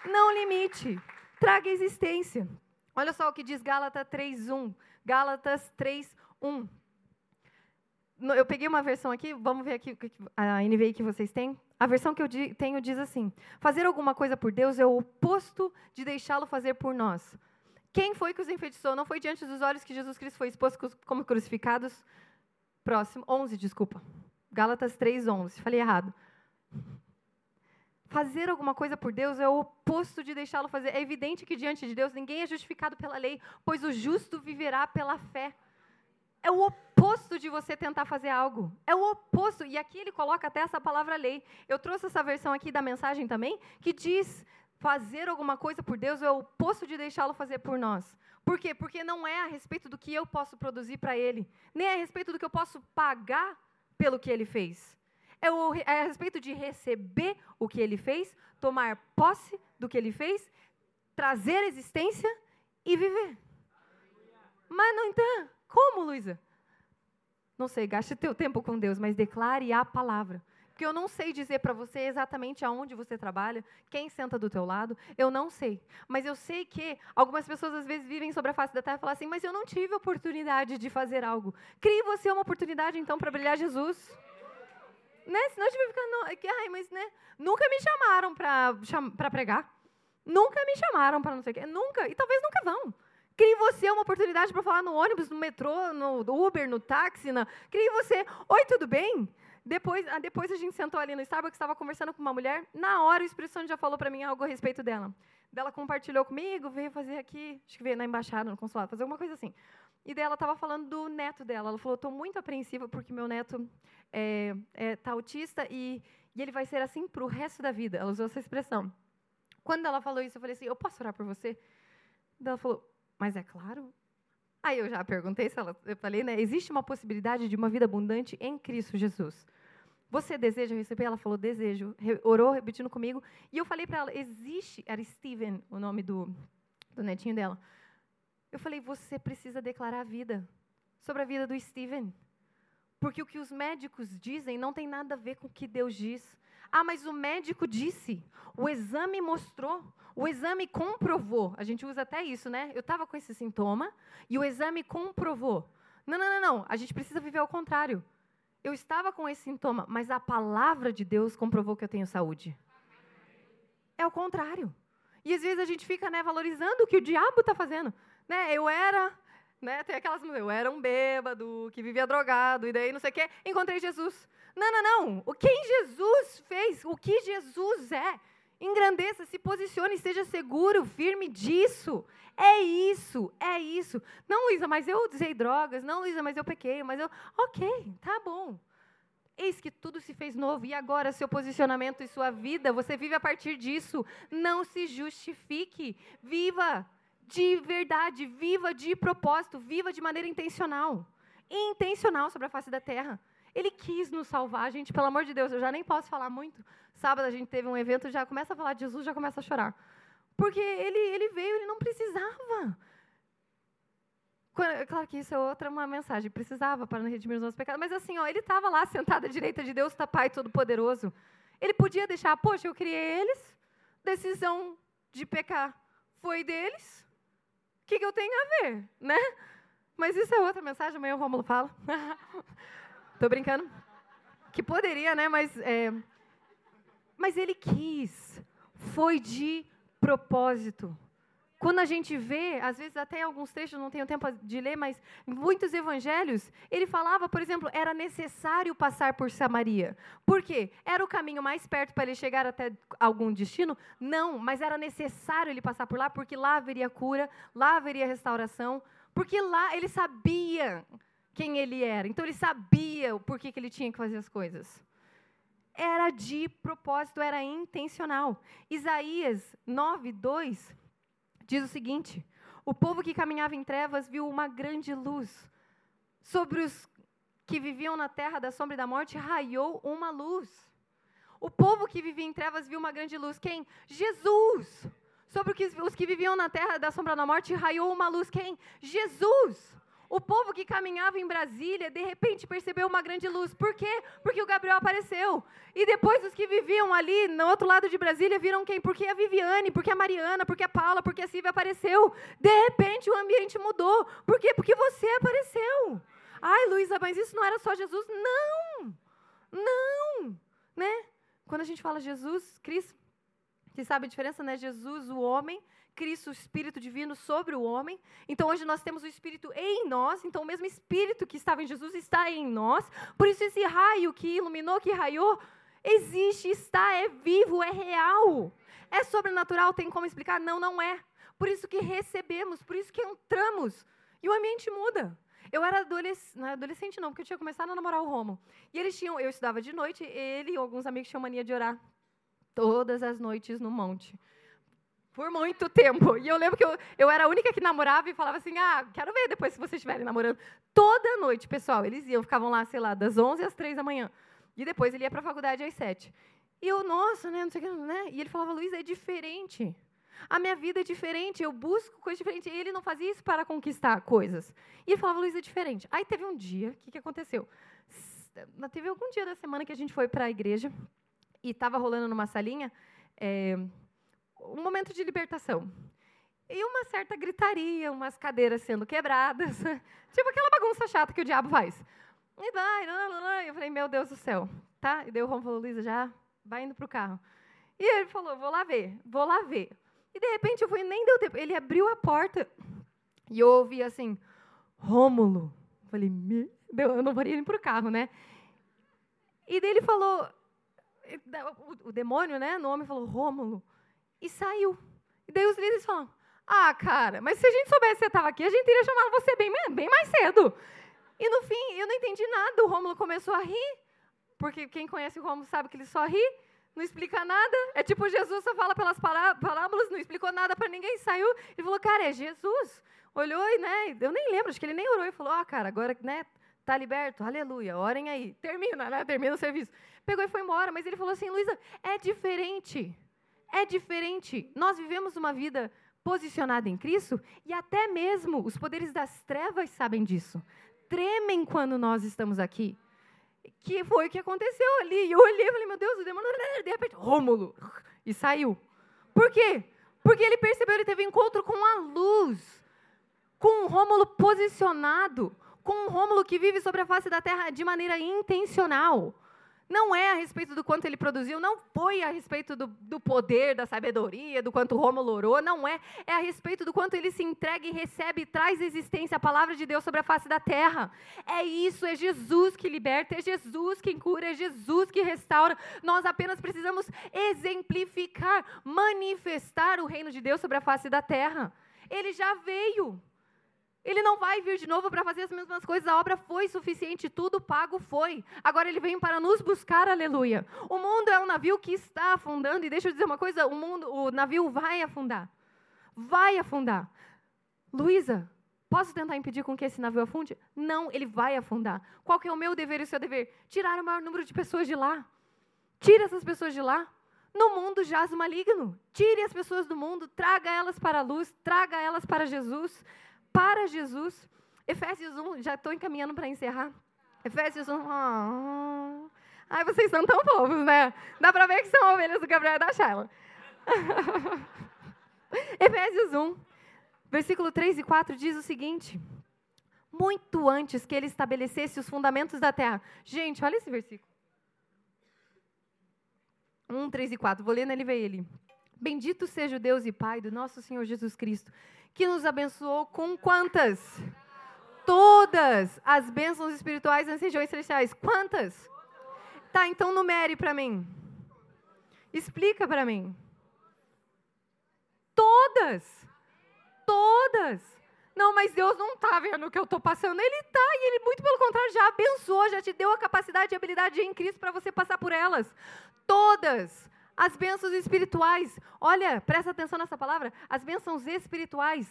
B: não limite, traga existência. Olha só o que diz Gálatas 3.1, Gálatas 3.1. Eu peguei uma versão aqui, vamos ver aqui a NVI que vocês têm. A versão que eu tenho diz assim: Fazer alguma coisa por Deus é o oposto de deixá-lo fazer por nós. Quem foi que os enfeitiçou? Não foi diante dos olhos que Jesus Cristo foi exposto como crucificados? Próximo, 11, desculpa. Gálatas 3, 11. Falei errado. Fazer alguma coisa por Deus é o oposto de deixá-lo fazer. É evidente que diante de Deus ninguém é justificado pela lei, pois o justo viverá pela fé. É o oposto de você tentar fazer algo. É o oposto. E aqui ele coloca até essa palavra lei. Eu trouxe essa versão aqui da mensagem também, que diz: fazer alguma coisa por Deus é o oposto de deixá-lo fazer por nós. Por quê? Porque não é a respeito do que eu posso produzir para Ele, nem é a respeito do que eu posso pagar pelo que Ele fez. É, o, é a respeito de receber o que Ele fez, tomar posse do que Ele fez, trazer existência e viver. Mas, não então, como, Luísa? Não sei, gaste teu tempo com Deus, mas declare a palavra. Porque eu não sei dizer para você exatamente aonde você trabalha, quem senta do teu lado, eu não sei. Mas eu sei que algumas pessoas às vezes vivem sobre a face da terra e falam assim, mas eu não tive oportunidade de fazer algo. Crie você uma oportunidade então para brilhar Jesus. Né? Senão a gente vai ficar, não, ai, mas né? Nunca me chamaram para pregar. Nunca me chamaram para não sei o quê. Nunca, e talvez nunca vão. Crie você uma oportunidade para falar no ônibus, no metrô, no Uber, no táxi. Na... Crie você. Oi, tudo bem? Depois, ah, depois a gente sentou ali no Starbucks, estava conversando com uma mulher. Na hora, o Espírito Santo já falou para mim algo a respeito dela. Ela compartilhou comigo, veio fazer aqui, acho que veio na embaixada, no consulado, fazer alguma coisa assim. E daí ela estava falando do neto dela. Ela falou: estou muito apreensiva porque meu neto é, é, tá autista e, e ele vai ser assim para o resto da vida. Ela usou essa expressão. Quando ela falou isso, eu falei assim: eu posso orar por você? Ela falou: mas é claro. Aí eu já perguntei se ela, eu falei, né? Existe uma possibilidade de uma vida abundante em Cristo Jesus. Você deseja receber? Ela falou, desejo. Orou, repetindo comigo. E eu falei para ela, existe, era Steven o nome do, do netinho dela. Eu falei, você precisa declarar a vida sobre a vida do Steven. Porque o que os médicos dizem não tem nada a ver com o que Deus diz. Ah, mas o médico disse, o exame mostrou, o exame comprovou. A gente usa até isso, né? Eu estava com esse sintoma e o exame comprovou. Não, não, não, não. A gente precisa viver ao contrário. Eu estava com esse sintoma, mas a palavra de Deus comprovou que eu tenho saúde. É o contrário. E às vezes a gente fica né, valorizando o que o diabo está fazendo. né, eu era, né, tem aquelas eu era um bêbado, que vivia drogado, e daí não sei o quê, encontrei Jesus. Não, não, não. O quem Jesus fez, o que Jesus é. Engrandeça, se posicione, seja seguro, firme disso. É isso, é isso. Não, Luísa, mas eu usei drogas. Não, Luísa, mas eu pequei. Mas eu. Ok, tá bom. Eis que tudo se fez novo e agora seu posicionamento e sua vida, você vive a partir disso. Não se justifique. Viva de verdade, viva de propósito, viva de maneira intencional. Intencional sobre a face da terra. Ele quis nos salvar, gente, pelo amor de Deus, eu já nem posso falar muito. Sábado a gente teve um evento, já começa a falar de Jesus, já começa a chorar. Porque ele, ele veio, ele não precisava. Claro que isso é outra uma mensagem. Precisava para não redimir os nossos pecados. Mas assim, ó, ele estava lá sentado à direita de Deus, tá Pai Todo-Poderoso. Ele podia deixar, poxa, eu criei eles, decisão de pecar foi deles. O que, que eu tenho a ver, né? Mas isso é outra mensagem, amanhã o Rômulo fala. (laughs) Tô brincando. Que poderia, né? Mas, é... mas ele quis. Foi de propósito. Quando a gente vê, às vezes até alguns trechos, não tenho tempo de ler, mas muitos evangelhos, ele falava, por exemplo, era necessário passar por Samaria. Por quê? Era o caminho mais perto para ele chegar até algum destino? Não, mas era necessário ele passar por lá, porque lá haveria cura, lá haveria restauração, porque lá ele sabia quem ele era. Então ele sabia o porquê que ele tinha que fazer as coisas. Era de propósito, era intencional. Isaías 9, 2 diz o seguinte: O povo que caminhava em trevas viu uma grande luz. Sobre os que viviam na terra da sombra e da morte raiou uma luz. O povo que vivia em trevas viu uma grande luz. Quem? Jesus. Sobre os que viviam na terra da sombra da morte raiou uma luz. Quem? Jesus. O povo que caminhava em Brasília, de repente percebeu uma grande luz. Por quê? Porque o Gabriel apareceu. E depois os que viviam ali, no outro lado de Brasília, viram quem? Porque a Viviane, porque a Mariana, porque a Paula, porque a Silvia apareceu. De repente o ambiente mudou. Por quê? Porque você apareceu. Ai, Luísa, mas isso não era só Jesus? Não! Não! Né? Quando a gente fala Jesus, Cristo, você sabe a diferença, né? Jesus, o homem, Cristo, o Espírito Divino sobre o homem. Então hoje nós temos o Espírito em nós, então o mesmo Espírito que estava em Jesus está em nós. Por isso esse raio que iluminou, que raiou, existe, está, é vivo, é real. É sobrenatural, tem como explicar? Não, não é. Por isso que recebemos, por isso que entramos. E o ambiente muda. Eu era adolescente, não, adolescente não, porque eu tinha começado a namorar o Romo. E eles tinham, eu estudava de noite, ele e alguns amigos tinham mania de orar todas as noites no monte por muito tempo. E eu lembro que eu, eu era a única que namorava e falava assim: ah, quero ver depois se vocês estiverem namorando. Toda noite, pessoal, eles iam, ficavam lá, sei lá, das 11 às 3 da manhã. E depois ele ia para a faculdade às 7. E eu, nossa, né, não sei o que, né? E ele falava: Luiz, é diferente. A minha vida é diferente, eu busco coisas diferentes. E ele não fazia isso para conquistar coisas. E ele falava: Luiz, é diferente. Aí teve um dia, o que, que aconteceu? Teve algum dia da semana que a gente foi para a igreja e estava rolando numa salinha. É, um momento de libertação. E uma certa gritaria, umas cadeiras sendo quebradas, (laughs) tipo aquela bagunça chata que o diabo faz. E vai, eu falei, meu Deus do céu, tá? E daí o Ron falou, Luísa, já vai indo para o carro. E ele falou, vou lá ver, vou lá ver. E de repente eu fui, nem deu tempo. Ele abriu a porta e eu ouvi assim, Rômulo. Falei, me... eu não podia ir para o carro, né? E daí ele falou, o demônio, né, no homem falou, Rômulo, e saiu. E daí os líderes falam: Ah, cara, mas se a gente soubesse que você estava aqui, a gente teria chamado você bem, bem mais cedo. E no fim, eu não entendi nada. O Rômulo começou a rir, porque quem conhece o Rômulo sabe que ele só ri, não explica nada. É tipo Jesus só fala pelas parábolas, não explicou nada para ninguém, saiu e falou: Cara, é Jesus. Olhou e, né, eu nem lembro, acho que ele nem orou e falou: Ah, cara, agora, né, tá liberto, aleluia, orem aí. Termina, né, termina o serviço. Pegou e foi embora, mas ele falou assim: Luísa, é diferente é diferente. Nós vivemos uma vida posicionada em Cristo e até mesmo os poderes das trevas sabem disso. Tremem quando nós estamos aqui. Que foi o que aconteceu ali. E eu olhei e falei, meu Deus, o demônio, (laughs) de repente, Rômulo, e saiu. Por quê? Porque ele percebeu, ele teve encontro com a luz, com um Rômulo posicionado, com um Rômulo que vive sobre a face da terra de maneira intencional. Não é a respeito do quanto ele produziu, não foi a respeito do, do poder, da sabedoria, do quanto Rômulo orou, não é. É a respeito do quanto ele se entrega e recebe e traz existência a palavra de Deus sobre a face da terra. É isso, é Jesus que liberta, é Jesus que cura, é Jesus que restaura. Nós apenas precisamos exemplificar, manifestar o reino de Deus sobre a face da terra. Ele já veio. Ele não vai vir de novo para fazer as mesmas coisas. A obra foi suficiente, tudo pago foi. Agora ele vem para nos buscar, aleluia. O mundo é um navio que está afundando e deixa eu dizer uma coisa, o mundo, o navio vai afundar. Vai afundar. Luísa, posso tentar impedir com que esse navio afunde? Não, ele vai afundar. Qual que é o meu dever e o seu dever? Tirar o maior número de pessoas de lá. Tire essas pessoas de lá. No mundo jaz o maligno. Tire as pessoas do mundo, traga elas para a luz, traga elas para Jesus para Jesus. Efésios 1, já estou encaminhando para encerrar. Efésios 1. Oh, ai, vocês são tão povos, né? Dá para ver que são ovelhas do Gabriel e da Shaila. (laughs) Efésios 1, versículo 3 e 4 diz o seguinte: Muito antes que ele estabelecesse os fundamentos da terra. Gente, olha esse versículo. 1, 3 e 4. Vou ler na ele. Bendito seja o Deus e Pai do nosso Senhor Jesus Cristo que nos abençoou com quantas? Todas as bênçãos espirituais nas regiões celestiais. Quantas? Tá, então numere para mim. Explica para mim. Todas. Todas. Não, mas Deus não está vendo o que eu estou passando. Ele está, e Ele, muito pelo contrário, já abençoou, já te deu a capacidade e habilidade em Cristo para você passar por elas. Todas as bênçãos espirituais. Olha, presta atenção nessa palavra. As bênçãos espirituais.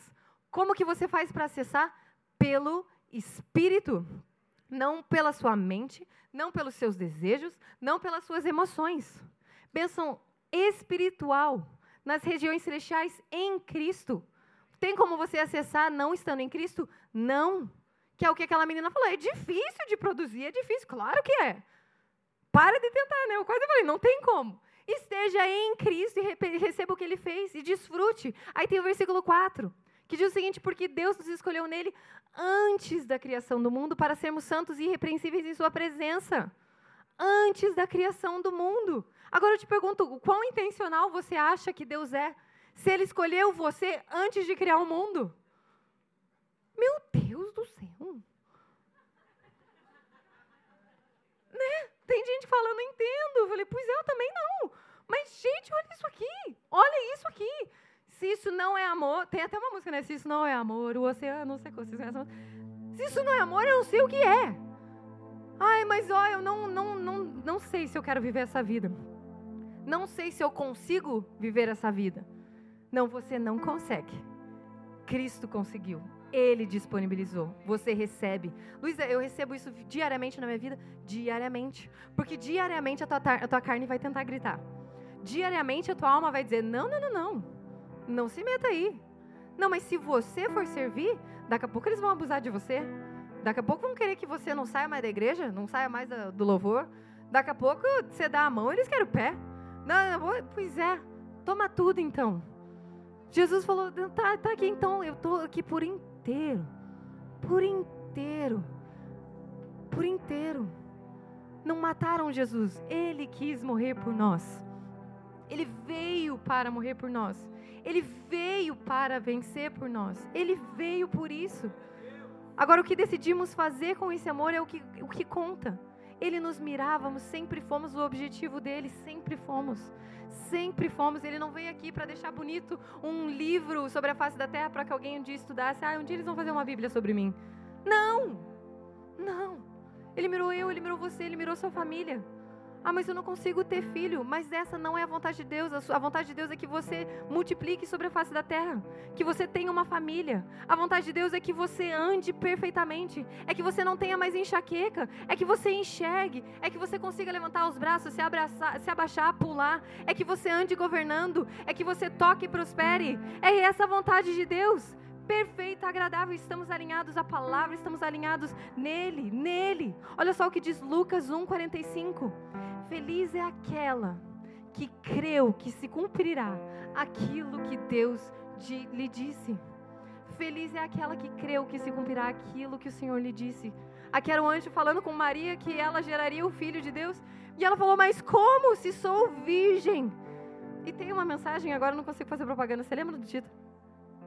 B: Como que você faz para acessar? Pelo Espírito. Não pela sua mente, não pelos seus desejos, não pelas suas emoções. Bênção espiritual nas regiões celestiais em Cristo. Tem como você acessar não estando em Cristo? Não. Que é o que aquela menina falou. É difícil de produzir, é difícil. Claro que é. Para de tentar, né? Eu quase falei, não tem como. Esteja em Cristo e receba o que ele fez e desfrute. Aí tem o versículo 4, que diz o seguinte: Porque Deus nos escolheu nele antes da criação do mundo para sermos santos e irrepreensíveis em Sua presença. Antes da criação do mundo. Agora eu te pergunto: quão intencional você acha que Deus é? Se Ele escolheu você antes de criar o mundo? Meu Deus do céu! Né? Tem gente falando, entendo. Eu falei, pois é, eu também não. Mas, gente, olha isso aqui. Olha isso aqui. Se isso não é amor, tem até uma música, né? Se isso não é amor, o oceano, não sei como vocês conhecem. Se isso não é amor, eu não sei o que é. Ai, mas ó, eu não, não, não, não sei se eu quero viver essa vida. Não sei se eu consigo viver essa vida. Não, você não consegue. Cristo conseguiu. Ele disponibilizou. Você recebe. Luísa, eu recebo isso diariamente na minha vida? Diariamente. Porque diariamente a tua, a tua carne vai tentar gritar. Diariamente a tua alma vai dizer: não, não, não, não. Não se meta aí. Não, mas se você for servir, daqui a pouco eles vão abusar de você. Daqui a pouco vão querer que você não saia mais da igreja, não saia mais do louvor. Daqui a pouco você dá a mão, eles querem o pé. Não, não, pois é, toma tudo então. Jesus falou: tá, tá aqui então, eu estou aqui por inteiro. Por inteiro. Por inteiro. Não mataram Jesus, ele quis morrer por nós. Ele veio para morrer por nós. Ele veio para vencer por nós. Ele veio por isso. Agora, o que decidimos fazer com esse amor é o que, o que conta. Ele nos mirávamos, sempre fomos o objetivo dele, sempre fomos. Sempre fomos. Ele não veio aqui para deixar bonito um livro sobre a face da terra para que alguém um dia estudasse. Ah, um dia eles vão fazer uma Bíblia sobre mim. Não! Não! Ele mirou eu, ele mirou você, ele mirou sua família. Ah, mas eu não consigo ter filho. Mas essa não é a vontade de Deus. A vontade de Deus é que você multiplique sobre a face da terra. Que você tenha uma família. A vontade de Deus é que você ande perfeitamente. É que você não tenha mais enxaqueca. É que você enxergue. É que você consiga levantar os braços, se, abraçar, se abaixar, pular. É que você ande governando. É que você toque e prospere. É essa a vontade de Deus perfeita, agradável, estamos alinhados à palavra, estamos alinhados nele, nele. Olha só o que diz Lucas 1:45. Feliz é aquela que creu que se cumprirá aquilo que Deus lhe disse. Feliz é aquela que creu que se cumprirá aquilo que o Senhor lhe disse. Aqui era o anjo falando com Maria que ela geraria o filho de Deus. E ela falou: Mas como se sou virgem? E tem uma mensagem, agora não consigo fazer propaganda. Você lembra do título?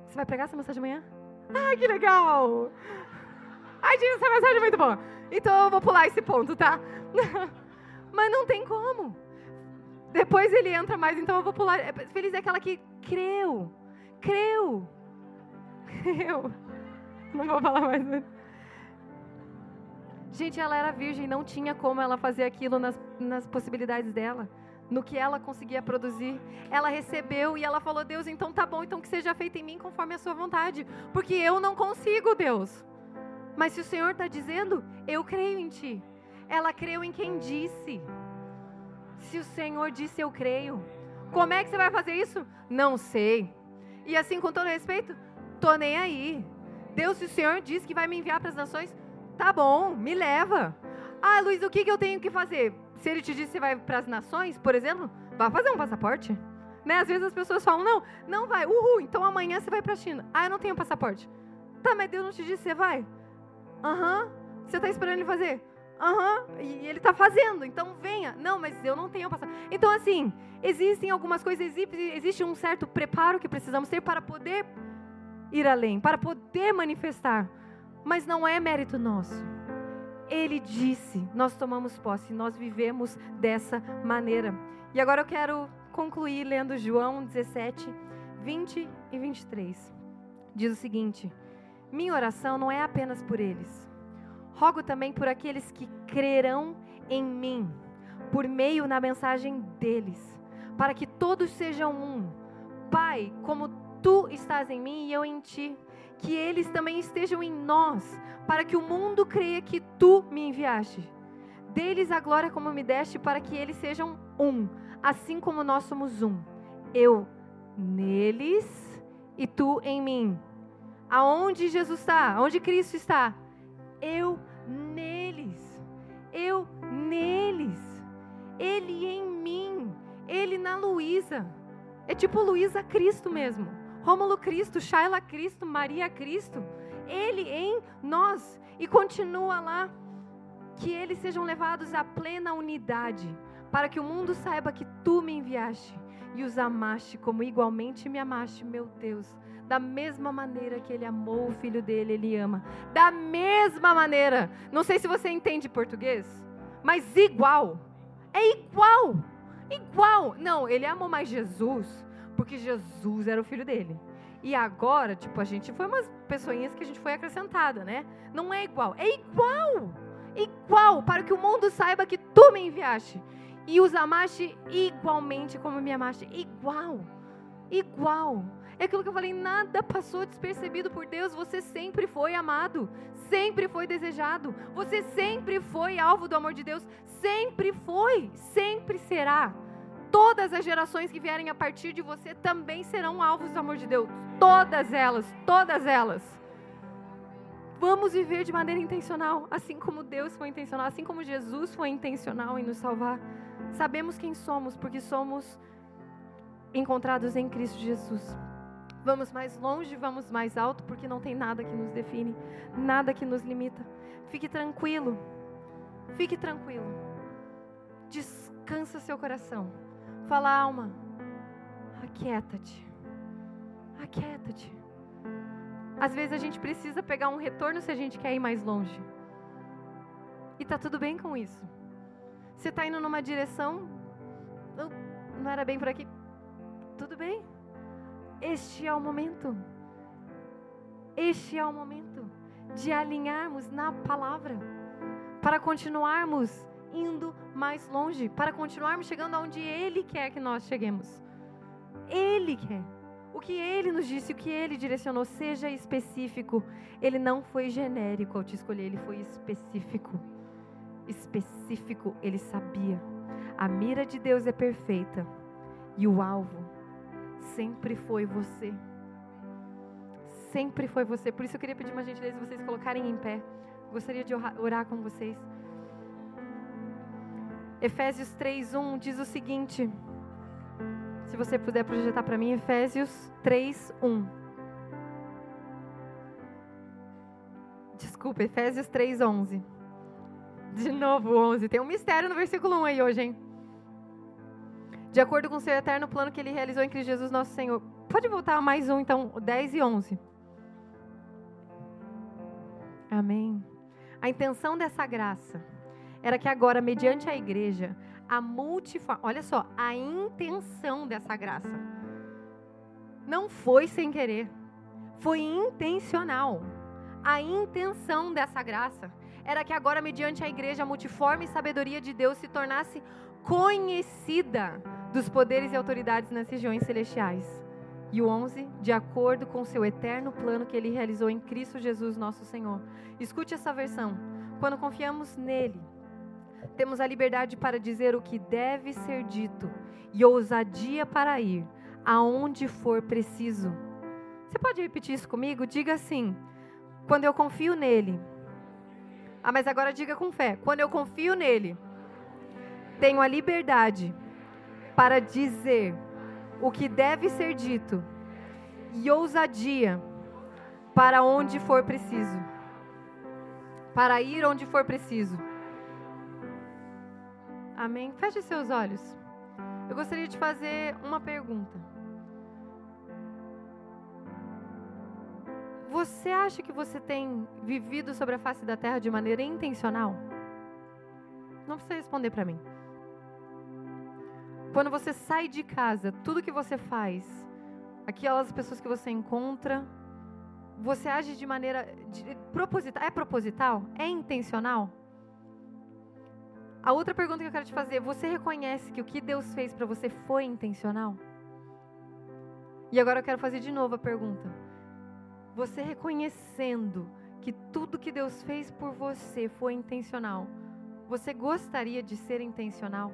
B: Você vai pregar essa mensagem amanhã? Ah, que legal! Ai, gente, essa mensagem é muito boa. Então eu vou pular esse ponto, tá? (laughs) Mas não tem como. Depois ele entra mais, então eu vou pular. É, feliz é aquela que creu. Creu. Creu. (laughs) Não vou falar mais. Gente, ela era virgem, não tinha como ela fazer aquilo nas, nas possibilidades dela, no que ela conseguia produzir. Ela recebeu e ela falou: Deus, então tá bom, então que seja feito em mim conforme a sua vontade, porque eu não consigo, Deus. Mas se o Senhor está dizendo, eu creio em ti. Ela creu em quem disse. Se o Senhor disse, eu creio. Como é que você vai fazer isso? Não sei. E assim, com todo respeito, tô nem aí. Deus, se o Senhor disse que vai me enviar para as nações, tá bom, me leva. Ah, Luiz, o que, que eu tenho que fazer? Se ele te disse que vai para as nações, por exemplo, vá fazer um passaporte. Né? Às vezes as pessoas falam, não, não vai, uhul, então amanhã você vai para a China. Ah, eu não tenho passaporte. Tá, mas Deus não te disse você vai? Aham. Uhum. Você está esperando ele fazer? Aham. Uhum. E ele está fazendo, então venha. Não, mas eu não tenho passaporte. Então, assim, existem algumas coisas, existe um certo preparo que precisamos ter para poder ir além, para poder manifestar. Mas não é mérito nosso. Ele disse, nós tomamos posse, nós vivemos dessa maneira. E agora eu quero concluir lendo João 17, 20 e 23. Diz o seguinte: minha oração não é apenas por eles. Rogo também por aqueles que crerão em mim, por meio na mensagem deles, para que todos sejam um. Pai, como tu estás em mim e eu em ti, que eles também estejam em nós, para que o mundo creia que tu me enviaste. Deles a glória como me deste, para que eles sejam um, assim como nós somos um. Eu neles e tu em mim Aonde Jesus está? Aonde Cristo está? Eu neles. Eu neles. Ele em mim. Ele na Luísa. É tipo Luísa Cristo mesmo. Rômulo Cristo, Shaila Cristo, Maria Cristo. Ele em nós. E continua lá. Que eles sejam levados à plena unidade. Para que o mundo saiba que tu me enviaste e os amaste como igualmente me amaste, meu Deus da mesma maneira que ele amou o filho dele, ele ama. Da mesma maneira. Não sei se você entende português, mas igual. É igual. Igual. Não, ele amou mais Jesus, porque Jesus era o filho dele. E agora, tipo, a gente foi umas pessoinhas que a gente foi acrescentada, né? Não é igual. É igual. Igual. Para que o mundo saiba que tu me enviaste. E os amaste igualmente como me amaste. Igual. Igual. É aquilo que eu falei, nada passou despercebido por Deus. Você sempre foi amado, sempre foi desejado. Você sempre foi alvo do amor de Deus, sempre foi, sempre será. Todas as gerações que vierem a partir de você também serão alvos do amor de Deus. Todas elas, todas elas. Vamos viver de maneira intencional, assim como Deus foi intencional, assim como Jesus foi intencional em nos salvar. Sabemos quem somos, porque somos encontrados em Cristo Jesus. Vamos mais longe, vamos mais alto, porque não tem nada que nos define, nada que nos limita. Fique tranquilo, fique tranquilo. Descansa seu coração. Fala, alma, aquieta-te, aquieta-te. Às vezes a gente precisa pegar um retorno se a gente quer ir mais longe. E tá tudo bem com isso. Você está indo numa direção, não era bem por aqui. Tudo bem. Este é o momento. Este é o momento de alinharmos na palavra, para continuarmos indo mais longe, para continuarmos chegando aonde Ele quer que nós cheguemos. Ele quer. O que Ele nos disse, o que Ele direcionou, seja específico. Ele não foi genérico ao te escolher, Ele foi específico. Específico, Ele sabia. A mira de Deus é perfeita e o alvo sempre foi você. Sempre foi você. Por isso eu queria pedir uma gentileza vocês colocarem em pé. Gostaria de orar com vocês. Efésios 3:1 diz o seguinte: Se você puder projetar para mim, Efésios 3:1. Desculpa, Efésios 3:11. De novo, 11. Tem um mistério no versículo 1 aí hoje, hein? De acordo com o seu eterno plano que ele realizou em Cristo Jesus, nosso Senhor. Pode voltar mais um, então, 10 e 11. Amém. A intenção dessa graça era que agora, mediante a igreja, a multiforme. Olha só, a intenção dessa graça não foi sem querer, foi intencional. A intenção dessa graça era que agora, mediante a igreja, a multiforme sabedoria de Deus se tornasse conhecida dos poderes e autoridades nas regiões celestiais. E o 11, de acordo com seu eterno plano que ele realizou em Cristo Jesus, nosso Senhor. Escute essa versão. Quando confiamos nele, temos a liberdade para dizer o que deve ser dito e ousadia para ir aonde for preciso. Você pode repetir isso comigo? Diga assim: quando eu confio nele. Ah, mas agora diga com fé: quando eu confio nele, tenho a liberdade para dizer o que deve ser dito e ousadia para onde for preciso. Para ir onde for preciso. Amém? Feche seus olhos. Eu gostaria de fazer uma pergunta. Você acha que você tem vivido sobre a face da terra de maneira intencional? Não precisa responder para mim. Quando você sai de casa, tudo que você faz, aquelas pessoas que você encontra, você age de maneira de, proposital. É proposital? É intencional? A outra pergunta que eu quero te fazer: você reconhece que o que Deus fez para você foi intencional? E agora eu quero fazer de novo a pergunta. Você reconhecendo que tudo que Deus fez por você foi intencional, você gostaria de ser intencional?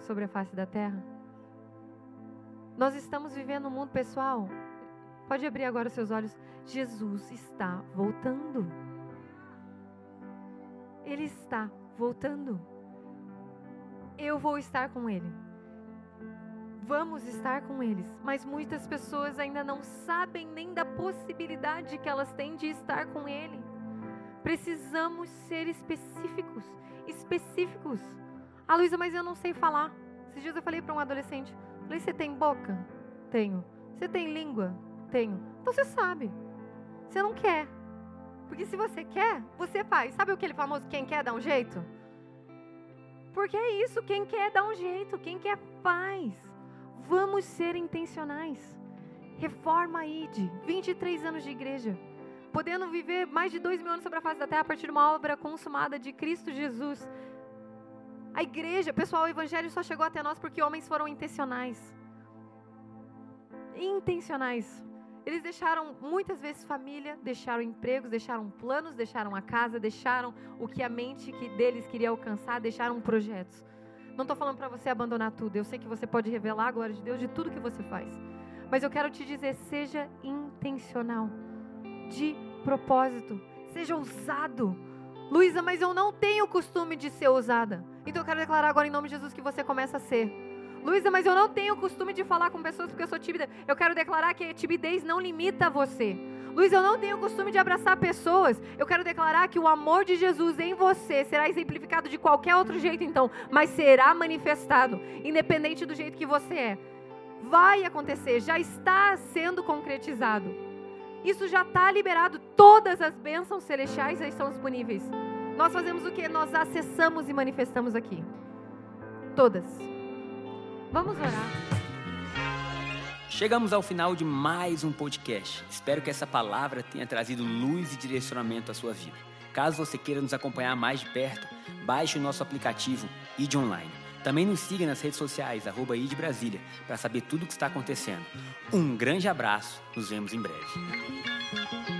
B: sobre a face da terra? Nós estamos vivendo um mundo pessoal. Pode abrir agora os seus olhos. Jesus está voltando. Ele está voltando. Eu vou estar com Ele. Vamos estar com eles. Mas muitas pessoas ainda não sabem nem da possibilidade que elas têm de estar com Ele. Precisamos ser específicos. Específicos. Ah, Luísa, mas eu não sei falar. Esses dias eu falei para um adolescente: falei, você tem boca? Tenho. Você tem língua? Tenho. Então você sabe. Você não quer. Porque se você quer, você faz. Sabe aquele famoso quem quer dá um jeito? Porque é isso, quem quer dá um jeito, quem quer faz. Vamos ser intencionais. Reforma ID, 23 anos de igreja. Podendo viver mais de dois mil anos sobre a face da terra a partir de uma obra consumada de Cristo Jesus. A igreja, pessoal, o evangelho só chegou até nós porque homens foram intencionais. Intencionais. Eles deixaram muitas vezes família, deixaram empregos, deixaram planos, deixaram a casa, deixaram o que a mente que deles queria alcançar, deixaram projetos. Não estou falando para você abandonar tudo. Eu sei que você pode revelar a glória de Deus de tudo que você faz. Mas eu quero te dizer, seja intencional, de propósito, seja ousado. Luísa, mas eu não tenho o costume de ser ousada. Então eu quero declarar agora em nome de Jesus que você começa a ser. Luísa, mas eu não tenho costume de falar com pessoas porque eu sou tímida. Eu quero declarar que a timidez não limita você. Luiz, eu não tenho costume de abraçar pessoas. Eu quero declarar que o amor de Jesus em você será exemplificado de qualquer outro jeito, então, mas será manifestado, independente do jeito que você é. Vai acontecer, já está sendo concretizado. Isso já está liberado. Todas as bênçãos celestiais já estão disponíveis. Nós fazemos o que? Nós acessamos e manifestamos aqui. Todas. Vamos orar.
A: Chegamos ao final de mais um podcast. Espero que essa palavra tenha trazido luz e direcionamento à sua vida. Caso você queira nos acompanhar mais de perto, baixe o nosso aplicativo ID Online. Também nos siga nas redes sociais, arroba ID Brasília, para saber tudo o que está acontecendo. Um grande abraço, nos vemos em breve.